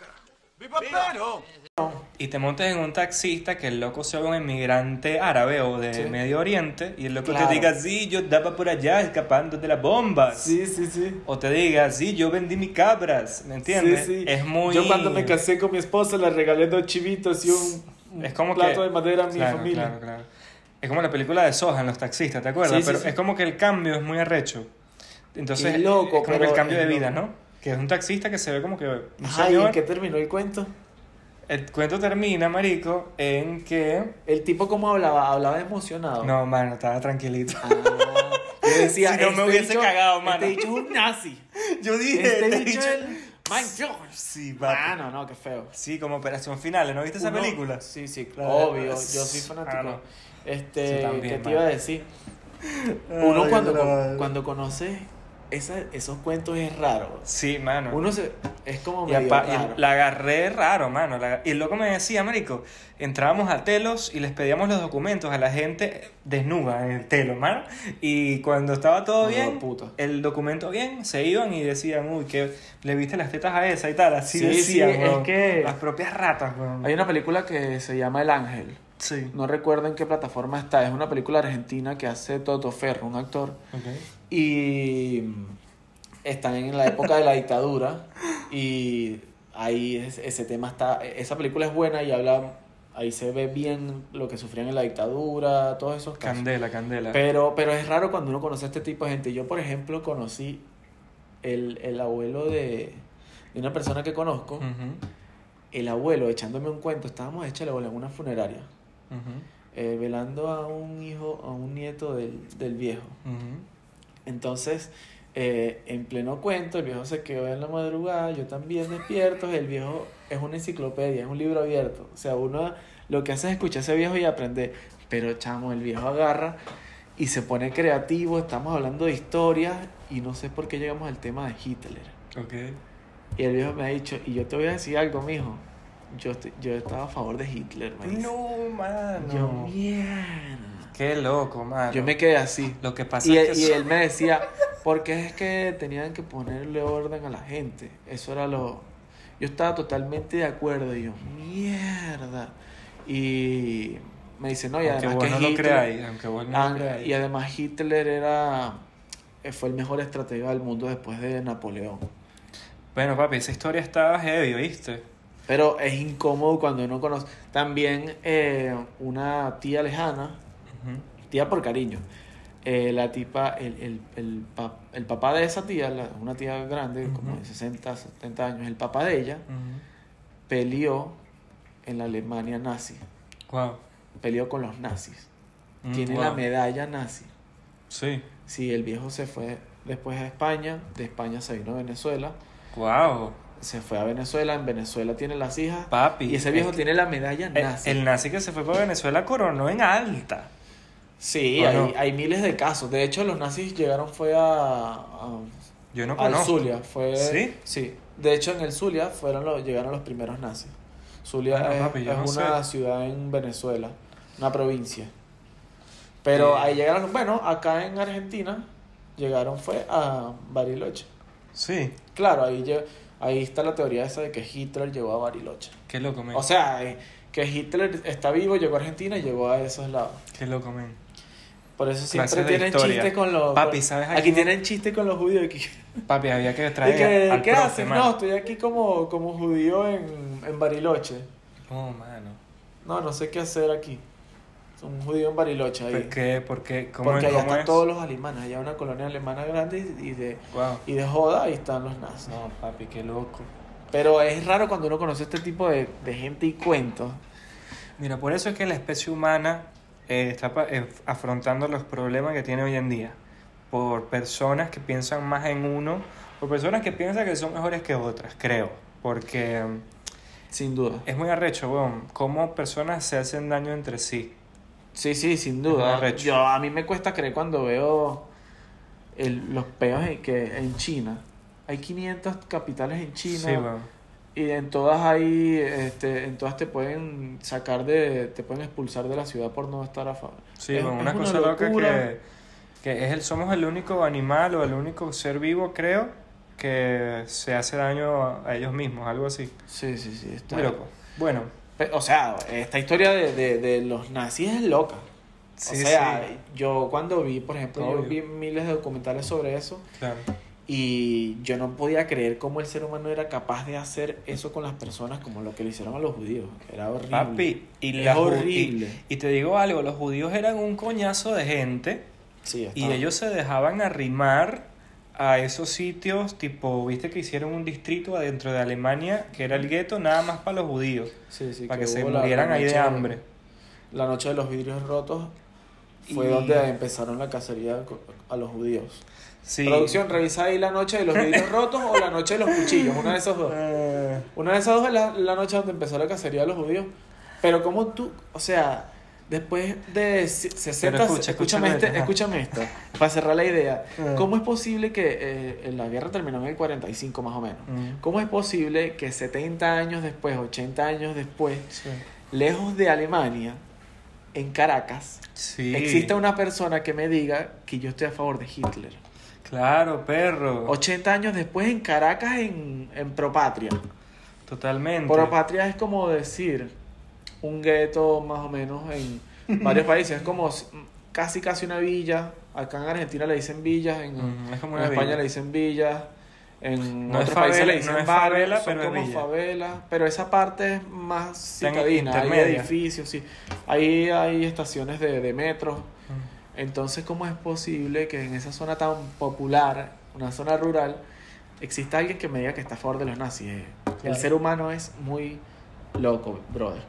Viva Perón. Y te montes en un taxista que el loco sea un inmigrante árabe o de Sí. Medio Oriente y el loco Claro. te diga, sí, yo estaba por allá escapando de las bombas. Sí, sí, sí. O te diga, sí, yo vendí mis cabras. ¿Me entiendes? Sí, sí. Es muy... Yo cuando me casé con mi esposa le regalé dos chivitos y un, un Es como plato que- de madera a mi Claro, familia. claro, claro. Es como la película de Soja en los taxistas, ¿te acuerdas? Sí, sí, pero sí. es como que el cambio es muy arrecho. Entonces, loco, es como que el cambio de vida, loco. ¿no? Que es un taxista que se ve como que un Ajá, ¿y señor. en qué terminó el cuento? El cuento termina, marico, en que... El tipo cómo hablaba, hablaba emocionado. No, mano, estaba tranquilito. Ah, yo decía, <laughs> Si no me este hubiese cagado, mano. Este bicho es un nazi. <laughs> Yo dije... Este este el... My God. Sí. Ah, no, no, qué feo. Sí, como Operación Finales, ¿no viste esa película? Sí, sí, Claro. obvio. Yo soy fanático. Ah, no. Este, Sí, también, ¿qué te iba a decir? <laughs> Uno Ay, cuando, cuando conoce esa- esos cuentos es raro. Sí, mano. Uno se, es como Y, medio apa- y raro. la agarré raro, mano. la- y loco me decía, marico, entrábamos a telos y les pedíamos los documentos a la gente desnuda en el telo, mano. Y cuando estaba todo No, bien, puta. el documento bien, se iban y decían, uy, que le viste las tetas a esa y tal. Así Sí, sí, decían, es weón. que- Las propias ratas, weón. Hay una película que se llama El Ángel. Sí. No recuerdo en qué plataforma está. Es una película argentina que hace Toto Ferro, un actor. Y están en la época de la dictadura. Y ahí es- ese tema está. Esa película es buena y habla. Ahí se ve bien lo que sufrían en la dictadura, todos esos casos. Candela, candela. Pero, pero es raro cuando uno conoce a este tipo de gente. Yo, por ejemplo, conocí el, el abuelo de, de una persona que conozco. El abuelo, echándome un cuento, estábamos hechos en una funeraria, eh, velando a un hijo, a un nieto del, del viejo. Entonces, eh, en pleno cuento, el viejo se quedó en la madrugada, yo también despierto, el viejo es una enciclopedia, es un libro abierto. O sea, uno lo que hace es escuchar a ese viejo y aprender. Pero, chamo, el viejo agarra y se pone creativo, estamos hablando de historias y no sé por qué llegamos al tema de Hitler. Ok. Y el viejo me ha dicho, y yo te voy a decir algo, mijo. Yo, estoy- yo estaba a favor de Hitler, me dice. No, mano. Yo, mierda. Qué loco, mano. Yo me quedé así. Lo que pasa Y, es que y él me decía, porque es que tenían que ponerle orden a la gente. Eso era lo... Yo estaba totalmente de acuerdo. Y yo, mierda. Y me dice, no, y aunque además vos que no lo Hitler... creáis, aunque vos no lo creáis. y además Hitler era... eh, Fue el mejor estratega del mundo después de Napoleón. Bueno, papi, esa historia estaba heavy, ¿viste? Pero es incómodo cuando uno conoce. También eh, una tía lejana, tía por cariño. eh, la tipa, el, el, el, pa- el papá de esa tía, la- una tía grande, como de 60, 70 años, el papá de ella Ujú. peleó en la Alemania nazi. Wow. Peleó con los nazis. Mm, Tiene wow. la medalla nazi. Sí. Sí, el viejo se fue después a España, de España se vino a Venezuela, Wow. Se fue a Venezuela, en Venezuela tiene las hijas Papi. y ese viejo es que- tiene la medalla el, nazi. el nazi que se fue para Venezuela coronó en alta. Sí, ¿O hay, no? hay miles de casos. De hecho, los nazis llegaron fue a, a- Yo no al conozco. Zulia. Fue, ¿Sí? Sí. De hecho, en el Zulia fueron los, llegaron los primeros nazis. Zulia Bueno, es, papi, yo es no una sé. ciudad en Venezuela, una provincia. Pero ahí llegaron, bueno, acá en Argentina llegaron fue a Bariloche. Sí. Claro, ahí, lle- ahí está la teoría esa de que Hitler llegó a Bariloche. Qué loco, men. O sea, eh, que Hitler está vivo, llegó a Argentina y llegó a esos lados. Qué loco, men. Por eso siempre tienen historia. chiste con los. Papi, ¿sabes Aquí quién? tienen chiste con los judíos. Aquí. Papi, había que <laughs> ¿Y traer que, al ¿Qué profe, haces? man. No, estoy aquí como, como judío en, en Bariloche. No, mano. No, no sé qué hacer aquí. Un judío en Bariloche ahí. ¿Por qué? ¿Por qué? ¿Cómo, Porque allá cómo están es? todos los alemanes. Allá hay una colonia alemana grande y de, Wow. y de joda ahí están los nazis. No, papi, qué loco. Pero es raro cuando uno conoce este tipo de, de gente y cuentos. Mira, por eso es que la especie humana eh, está eh, afrontando los problemas que tiene hoy en día. Por personas que piensan más en uno, por personas que piensan que son mejores que otras, creo. Porque Sin duda. es muy arrecho, weón, cómo personas se hacen daño entre sí. Sí, sí, sin duda. Yo, a mí me cuesta creer cuando veo el- los peos en, que, en China. Hay 500 capitales en China. Sí. Y en todas hay, este, en todas te pueden sacar de, te pueden expulsar de la ciudad por no estar a favor. Sí, Es- es una cosa loca que, que es el, somos el único animal o el único ser vivo, creo, que se hace daño a, ellos mismos, algo así. Sí, sí, sí. Está, Muy loco. Bueno, O sea, esta historia de, de, de los nazis es loca. sí, o sea, sí, yo cuando vi, por ejemplo, yo vi miles de documentales sobre eso claro. y yo no podía creer cómo el ser humano era capaz de hacer eso con las personas como lo que le hicieron a los judíos. Era horrible. Papi, y, Es horrible. Y, y te digo algo, los judíos eran un coñazo de gente Sí, y ellos se dejaban arrimar a esos sitios, tipo, viste que hicieron un distrito adentro de Alemania que era el gueto nada más para los judíos, Sí, sí, para que, se murieran ahí de hambre. La noche de los vidrios rotos fue Y- donde empezaron la cacería a los judíos. Sí. Producción, revisa ahí la noche de los vidrios <laughs> rotos o la noche de los cuchillos, una de esas dos. Eh, Una de esas dos es la, la noche donde empezó la cacería de los judíos. Pero como tú, o sea, después de se- 60, Pero escucha, escúchame, escúchame, este, escúchame esto, para cerrar la idea. <laughs> Ah. ¿Cómo es posible que eh, la guerra terminó en el 45 más o menos? Mm. ¿Cómo es posible que 70 años después, 80 años después, sí. lejos de Alemania, en Caracas, Sí. exista una persona que me diga que yo estoy a favor de Hitler? Claro, perro. 80 años después en Caracas, en, en Propatria. Totalmente. Propatria es como decir, un gueto más o menos en varios <laughs> países. Es como casi casi una villa. Acá en Argentina le dicen villas, en, Ujú, es como en una España villa. le dicen villas. En No otros países le dicen no favela, son pero como favelas, pero esa parte es más citadina, hay edificios, sí. Ahí hay estaciones de, de metro. Entonces, ¿cómo es posible que en esa zona tan popular, una zona rural, exista alguien que me diga que está a favor de los nazis? Eh, El ser humano es muy loco, brother.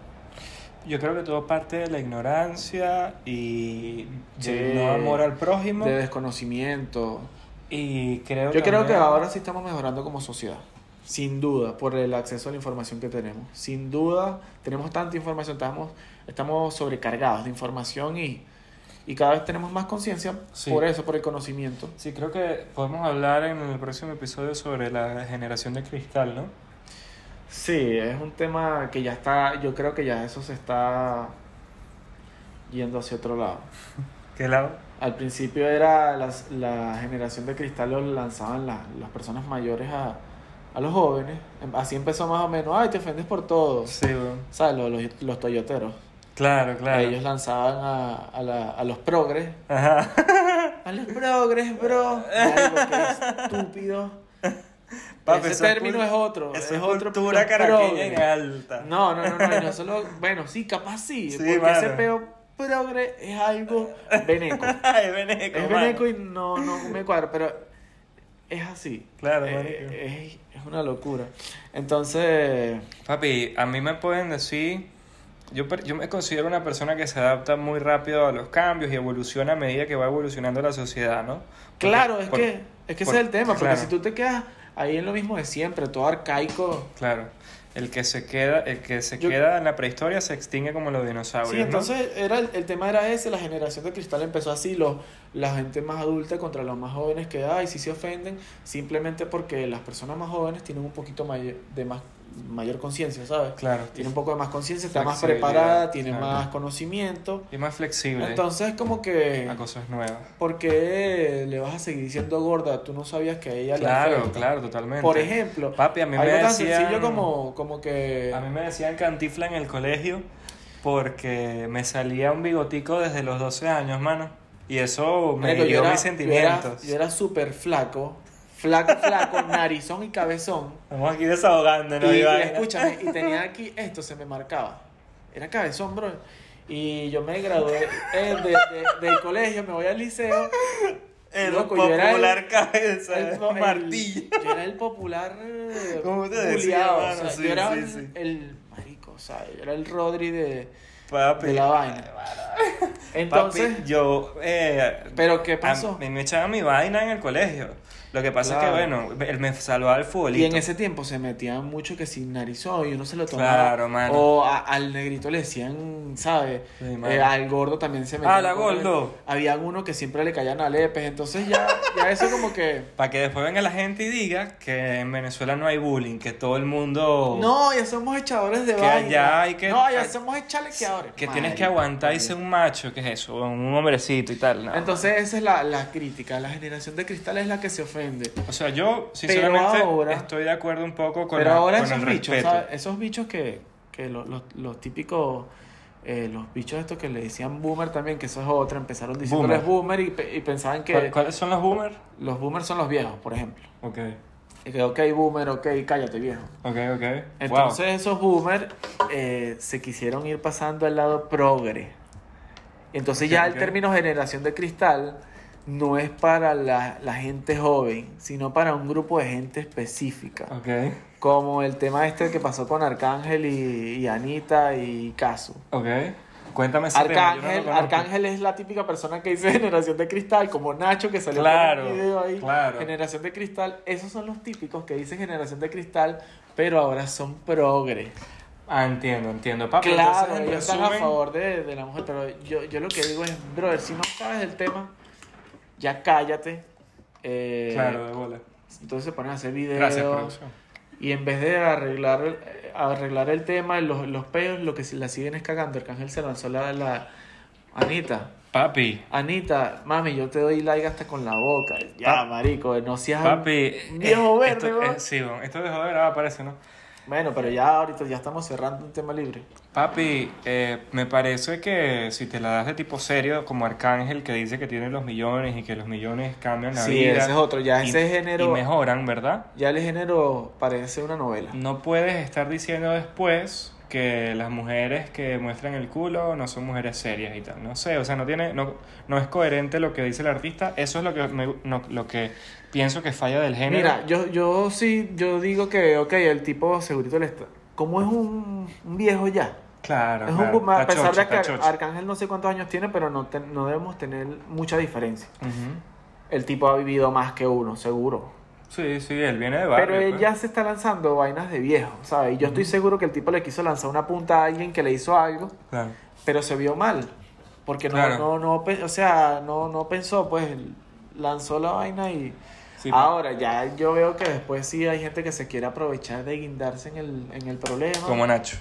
Yo creo que todo parte de la ignorancia y del no amor al prójimo. De desconocimiento. Y creo Yo creo que ahora sí estamos mejorando como sociedad. Sin duda, por el acceso a la información que tenemos. Sin duda, tenemos tanta información, estamos, estamos sobrecargados de información y, y cada vez tenemos más conciencia Sí. por eso, por el conocimiento. Sí, creo que podemos hablar en el próximo episodio sobre la generación de cristal, ¿no? Sí, es un tema que ya está, yo creo que ya eso se está yendo hacia otro lado. <laughs> ¿Qué lado? Al principio era las- la generación de cristal lo lanzaban la- las personas mayores a, a los jóvenes. Em- Así empezó más o menos, ay, te ofendes por todo. Sí, weón. ¿Sabes? Los, los, los toyoteros. Claro, claro. Ellos lanzaban a, a, la- a los progres. Ajá. <laughs> A los progres, bro. <laughs> Que estúpido. <laughs> Papi, Ese es término es otro. Eso es es otro cultura caraqueña progres. en alta. No, no, no, no, y no solo, bueno, sí, capaz sí, Sí, porque mano. ese peo progre es algo <laughs> veneco. Ay, veneco, es veneco y no, no me cuadra, pero es así. Claro, Eh, es, es una locura. Entonces, Papi, a mí me pueden decir, yo, yo me considero una persona que se adapta muy rápido a los cambios y evoluciona a medida que va evolucionando la sociedad, ¿no? Porque- claro, es por- que, es que por- ese es el tema, porque claro. si tú te quedas ahí en lo mismo de siempre, todo arcaico. Claro, el que se queda, el que se Yo- queda en la prehistoria se extingue como los dinosaurios, Sí, ¿no? entonces era el, el tema era ese, la generación de cristal empezó así, los, la gente más adulta contra los más jóvenes que, ay, si se ofenden, simplemente porque las personas más jóvenes tienen un poquito mayor, de más, mayor conciencia, ¿sabes? Claro, Tiene un poco de más conciencia, está más preparada, tiene claro. más conocimiento. y más flexible Entonces, como que, a cosas nuevas. ¿por qué le vas a seguir diciendo gorda? Tú no sabías que a ella le Claro, claro, totalmente. Por ejemplo, Papi, a mí me algo tan decían- sencillo como, como que... A mí me decían cantifla en el colegio porque me salía un bigotico desde los 12 años, mano. Y eso me era- mis yo era- sentimientos. Yo era súper flaco, flaco, flaco, <laughs> narizón y cabezón. Estamos aquí desahogándonos. y, y escúchame, y tenía aquí, esto se me marcaba. Era cabezón, bro. Y yo me gradué eh, de- de- del colegio, me voy al liceo. El Loco, yo era el- popular cabeza, el- el, el- martillo. Yo era el popular. eh, ¿Cómo te decía, o mano? sea, Sí, yo era sí, el, sí. el- Marico, o sea, yo era el Rodri de, Papi. de la vaina. Entonces, Papi, yo. Eh, ¿pero qué a pasó? mí me echaban mi vaina en el colegio. Lo que pasa Claro. es que, bueno, él me salvaba el futbolito. Y en ese tiempo se metían mucho que sin narizón y uno se lo tomaba. Claro, mano. O a- al negrito le decían, ¿sabes? Sí. Eh, al gordo también se metían. Ah, la gordo. Habían uno que siempre le caían a lepes. Entonces ya, ya eso como que. <laughs> Para que después venga la gente y diga que en Venezuela no hay bullying, que todo el mundo. No, ya somos echadores de Que vaina. allá hay que- No, ya hay- somos echalequeadores. Que tienes que aguantar y ser un macho, ¿qué es eso? Un hombrecito y tal. no. Entonces esa es la, la crítica. La generación de cristal es la que se ofende. O sea, yo sinceramente ahora- estoy de acuerdo un poco con, Pero la- ahora con esos el bichos. ¿sabes? Esos bichos que, que los, los, los típicos, eh, los bichos estos que le decían boomer también, que eso es otra, empezaron diciéndoles boomer, y, pe- y pensaban que ¿Cuál- ¿Cuáles son los boomers? los boomers son los viejos, por ejemplo. Ok, Y que, ok, boomer, ok, cállate viejo. ok, ok. Entonces esos boomers eh, se quisieron ir pasando al lado progre. Entonces ya el término generación de cristal no es para la, la gente joven, sino para un grupo de gente específica. wow. Ok, Como el tema este que pasó con Arcángel y, y Anita y Casu. ok. Cuéntame ese tema, no Arcángel, conozco. Arcángel es la típica persona que dice <laughs> generación de cristal, como Nacho que salió Claro, con un video ahí. claro. Generación de cristal, esos son los típicos que dicen generación de cristal, pero ahora son progre. Ah, entiendo, entiendo. Papi, claro, en ellos están a favor de, de la mujer, pero yo, yo lo que digo es, brother, si no sabes del tema, ya cállate. Eh, Claro, de bola. Entonces se ponen a hacer videos. Gracias, producción. Y en vez de arreglar, eh, arreglar el tema, los, los peos, lo que la siguen es cagando. Arcángel se lanzó la, la Anita. Papi, Anita, mami, yo te doy like hasta con la boca. Ya, marico, no seas papi. viejo eh, verde, esto, sí, weón, esto de joder, ah, parece, ¿no? Bueno, pero ya ahorita ya estamos cerrando un tema libre. Papi, eh, me parece que si te la das de tipo serio, como Arcángel, que dice que tiene los millones y que los millones cambian la Sí, vida. ese es otro, ya y- ese género- Y mejoran, ¿verdad? Ya el género parece una novela. No puedes estar diciendo después que las mujeres que muestran el culo no son mujeres serias y tal. No sé, o sea, no tiene, no, no es coherente lo que dice el artista. Eso es lo que me- no- lo que pienso que falla del género. Mira, yo, yo sí, yo digo que, ok, el tipo segurito le está... Como es un, un viejo ya. claro, es claro, un, a pesar chocho, de que. Arcángel no sé cuántos años tiene, pero no, te- no debemos tener mucha diferencia. El tipo ha vivido más que uno, seguro. Sí, sí, él viene de barrio. Pero él pues. ya se está lanzando vainas de viejo, ¿sabes? Y yo estoy seguro que el tipo le quiso lanzar una punta a alguien que le hizo algo, Claro. pero se vio mal. Porque no, Claro. no, no, o sea, no, no pensó, pues lanzó la vaina y... Sí, Ahora, ya yo veo que después sí hay gente que se quiere aprovechar de guindarse en el, en el problema. Como Nacho.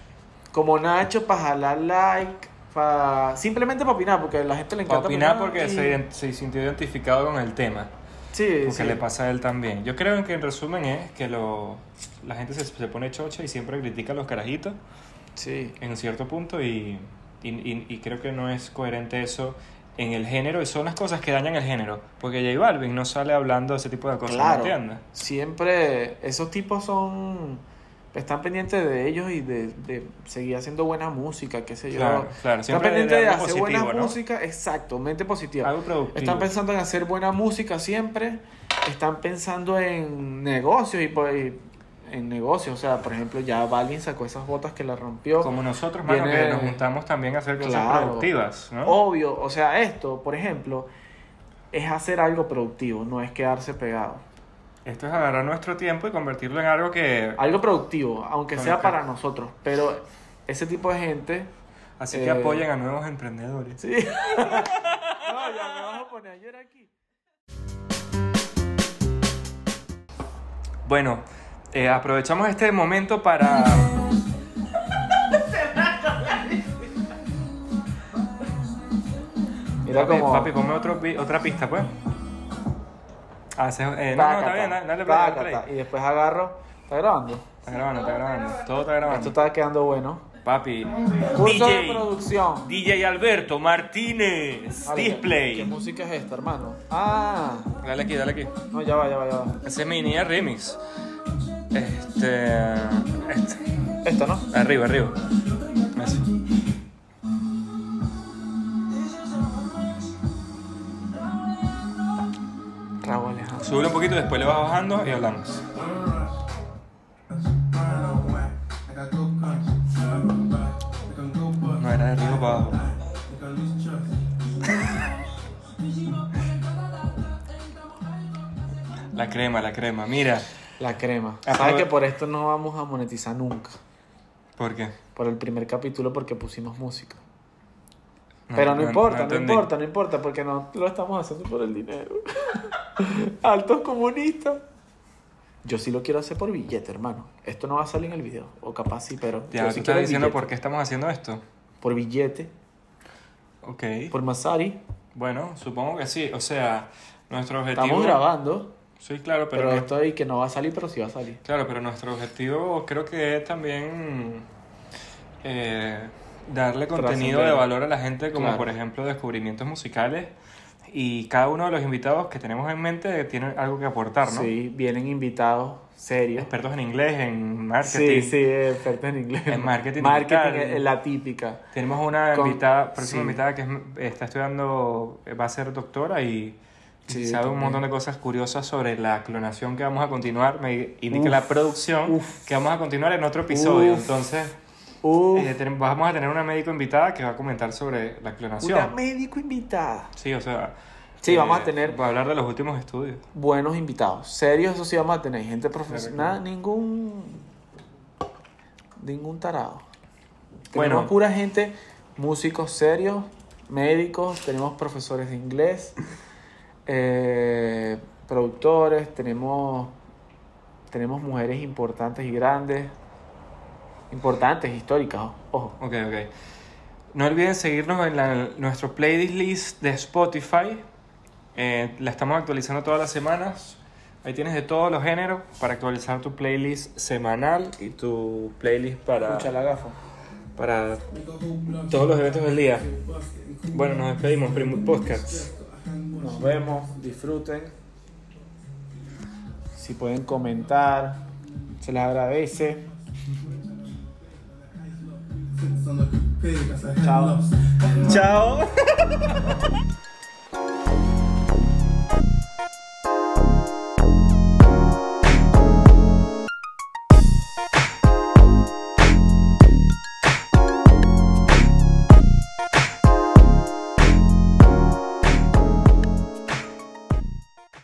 Como Nacho, para jalar like, para... simplemente para opinar, porque a la gente le encanta opinar porque y- se, se sintió identificado con el tema. Sí, Porque sí. le pasa a él también. Yo creo que en resumen es que lo, la gente se, se pone chocha y siempre critica a los carajitos Sí. en un cierto punto y, y, y- y creo que no es coherente eso en el género y son las cosas que dañan el género. Porque J Balvin no sale hablando de ese tipo de cosas, ¿me Claro. entiendes? Siempre esos tipos son están pendientes de ellos y de, de seguir haciendo buena música, qué sé yo. Claro, claro. Están pendientes de hacer positivo, buena ¿no? música, exacto, mente positiva. Algo productivo. Están pensando en hacer buena música siempre, están pensando en negocios y pues, en negocios, o sea, por ejemplo, ya Balvin sacó esas botas que la rompió. Como nosotros, mano, Viene- que nos juntamos también a hacer cosas Claro. productivas, ¿no? Obvio, o sea, esto, por ejemplo, es hacer algo productivo, no es quedarse pegado. Esto es agarrar nuestro tiempo y convertirlo en algo que... Algo productivo, aunque sea que- para nosotros, pero ese tipo de gente... Así que Eh, apoyen a nuevos emprendedores. Sí. <laughs> no, ya me vas a poner a llorar aquí. Bueno, eh, aprovechamos este momento para... Mira papi, como... papi, ponme otro, otra pista, pues. Ah, eh, no, no, está bien, dale, play, dale play. Y después agarro... ¿Está grabando? Está grabando, está grabando. Todo está grabando. Esto está quedando bueno. Papi. Curso de DJ. producción. DJ Alberto Martínez. Vale, ¿qué- ¿Qué Display. música es esta, hermano? Ah, Dale aquí, dale aquí. no, ya va, ya va, ya va. Ese es mi niña remix. Este. este. Esta, ¿no? Arriba, arriba. Sube un poquito y después le vas bajando y hablamos. No era de arriba para abajo. <laughs> La crema, la crema. Mira, La crema. ¿Sabes que por esto no vamos a monetizar nunca? ¿por qué? Por el primer capítulo porque pusimos música. Pero no, no- importa, no importa, no importa, porque no lo estamos haciendo por el dinero. <laughs> Altos comunistas. Yo sí lo quiero hacer por billete, hermano. Esto no va a salir en el video. O capaz sí, pero. Ya, tú sí estás diciendo billete. por qué estamos haciendo esto. Por billete, Ok. por Masari. Bueno, supongo que sí. O sea, nuestro objetivo. Estamos grabando, Sí, claro, pero. pero, esto ahí que no va a salir, pero sí va a salir. Claro, pero nuestro objetivo creo que es también eh, darle contenido de valor a la gente, como Claro. por ejemplo descubrimientos musicales. Y cada uno de los invitados que tenemos en mente tiene algo que aportar, ¿no? Sí, vienen invitados serios. Expertos en inglés, en marketing. Sí, sí, expertos en inglés. En marketing Marketing es la típica. Tenemos una Con- invitada, próxima sí. invitada que es- está estudiando, va a ser doctora y Sí, sabe un también. montón de cosas curiosas sobre la clonación que vamos a continuar. Me indica Uf, la producción uf. que vamos a continuar en otro episodio. Uf. Entonces, eh, vamos a tener una médico invitada que va a comentar sobre la clonación. una médico invitada. Sí, o sea. Sí, vamos a tener- Va a hablar de los últimos estudios. buenos invitados. Serios, eso sí vamos a tener. Gente profesional, ningún. Ningún tarado. Bueno. Tenemos pura gente, músicos serios, médicos, tenemos profesores de inglés, eh, productores, tenemos, tenemos mujeres importantes y grandes. Importantes, históricas, ojo. Ok, ok. No olviden seguirnos en la- nuestro playlist de Spotify. Eh, la estamos actualizando todas las semanas. Ahí tienes de todos los géneros para actualizar tu playlist semanal y tu playlist para, Escucha la gafa. para todos los eventos del día. Bueno, nos despedimos, Primo Podcast. Nos vemos, disfruten. Si pueden comentar, se les agradece. Ciao. Ciao. <laughs>